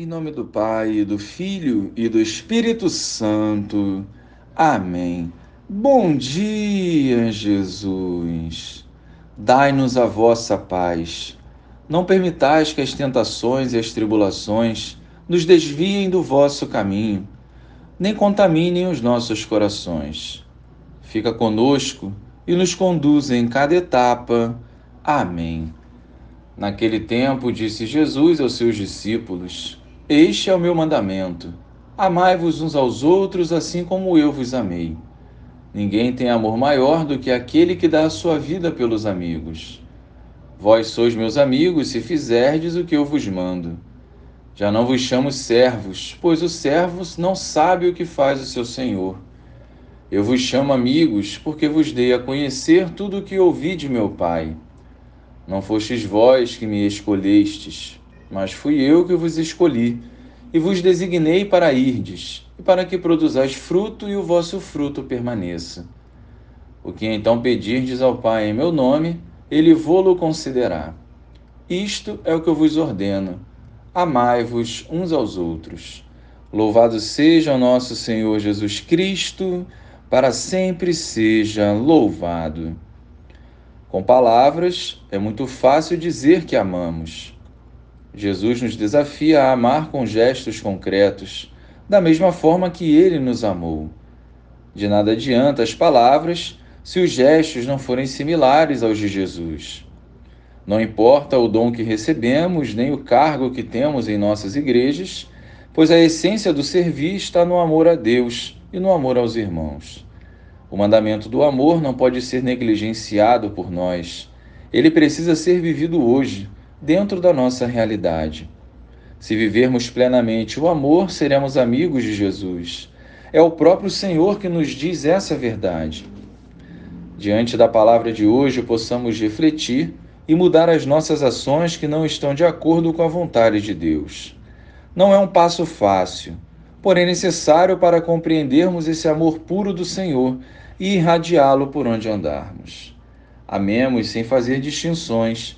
Em nome do Pai, do Filho e do Espírito Santo. Amém. Bom dia, Jesus. Dai-nos a vossa paz. Não permitais que as tentações e as tribulações nos desviem do vosso caminho, nem contaminem os nossos corações. Fica conosco e nos conduz em cada etapa. Amém. Naquele tempo, disse Jesus aos seus discípulos: este é o meu mandamento: amai-vos uns aos outros, assim como eu vos amei. Ninguém tem amor maior do que aquele que dá a sua vida pelos amigos. Vós sois meus amigos se fizerdes o que eu vos mando. Já não vos chamo servos, pois o servo não sabe o que faz o seu senhor. Eu vos chamo amigos, porque vos dei a conhecer tudo o que ouvi de meu Pai. Não fostes vós que me escolhestes, mas fui eu que vos escolhi e vos designei para irdes, e para que produzais fruto e o vosso fruto permaneça. O que então pedirdes ao Pai em meu nome, ele vô-lo concederá. Isto é o que eu vos ordeno: amai-vos uns aos outros. Louvado seja o nosso Senhor Jesus Cristo, para sempre seja louvado. Com palavras, é muito fácil dizer que amamos Jesus nos desafia a amar com gestos concretos, da mesma forma que ele nos amou. De nada adianta as palavras se os gestos não forem similares aos de Jesus. Não importa o dom que recebemos, nem o cargo que temos em nossas igrejas, pois a essência do servir está no amor a Deus e no amor aos irmãos. O mandamento do amor não pode ser negligenciado por nós. Ele precisa ser vivido hoje dentro da nossa realidade. Se vivermos plenamente o amor, seremos amigos de Jesus. É o próprio Senhor que nos diz essa verdade. Diante da palavra de hoje, possamos refletir e mudar as nossas ações que não estão de acordo com a vontade de Deus. Não é um passo fácil, porém necessário para compreendermos esse amor puro do Senhor e irradiá-lo por onde andarmos. Amemos sem fazer distinções